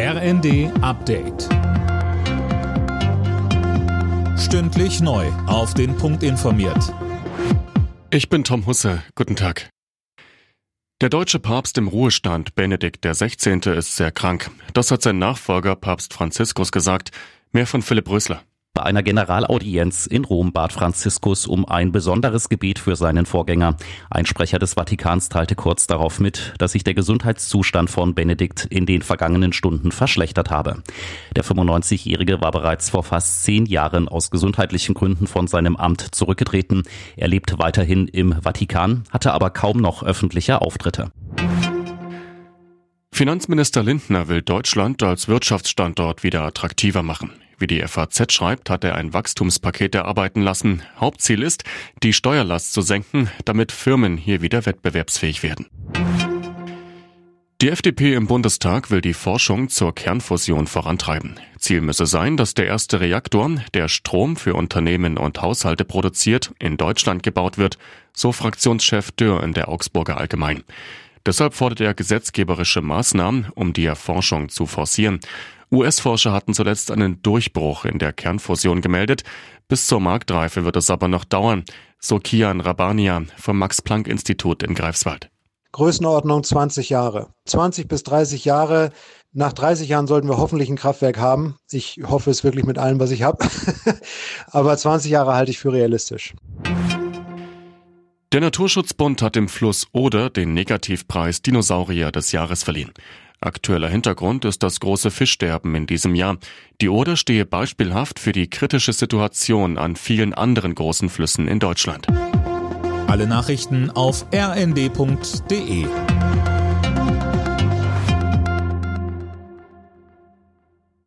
RND Update. Stündlich neu. Auf den Punkt informiert. Ich bin Tom Husse. Guten Tag. Der deutsche Papst im Ruhestand, Benedikt XVI., ist sehr krank. Das hat sein Nachfolger, Papst Franziskus, gesagt. Mehr von Philipp Rösler. Bei einer Generalaudienz in Rom bat Franziskus um ein besonderes Gebet für seinen Vorgänger. Ein Sprecher des Vatikans teilte kurz darauf mit, dass sich der Gesundheitszustand von Benedikt in den vergangenen Stunden verschlechtert habe. Der 95-Jährige war bereits vor fast zehn Jahren aus gesundheitlichen Gründen von seinem Amt zurückgetreten. Er lebt weiterhin im Vatikan, hatte aber kaum noch öffentliche Auftritte. Finanzminister Lindner will Deutschland als Wirtschaftsstandort wieder attraktiver machen. Wie die FAZ schreibt, hat er ein Wachstumspaket erarbeiten lassen. Hauptziel ist, die Steuerlast zu senken, damit Firmen hier wieder wettbewerbsfähig werden. Die FDP im Bundestag will die Forschung zur Kernfusion vorantreiben. Ziel müsse sein, dass der erste Reaktor, der Strom für Unternehmen und Haushalte produziert, in Deutschland gebaut wird, so Fraktionschef Dürr in der Augsburger Allgemein. Deshalb fordert er gesetzgeberische Maßnahmen, um die Erforschung zu forcieren. US-Forscher hatten zuletzt einen Durchbruch in der Kernfusion gemeldet. Bis zur Marktreife wird es aber noch dauern, so Kian Rabania vom Max-Planck-Institut in Greifswald. Größenordnung 20 Jahre. 20 bis 30 Jahre. Nach 30 Jahren sollten wir hoffentlich ein Kraftwerk haben. Ich hoffe es wirklich mit allem, was ich habe. aber 20 Jahre halte ich für realistisch. Der Naturschutzbund hat im Fluss Oder den Negativpreis Dinosaurier des Jahres verliehen. Aktueller Hintergrund ist das große Fischsterben in diesem Jahr. Die Oder stehe beispielhaft für die kritische Situation an vielen anderen großen Flüssen in Deutschland. Alle Nachrichten auf rnd.de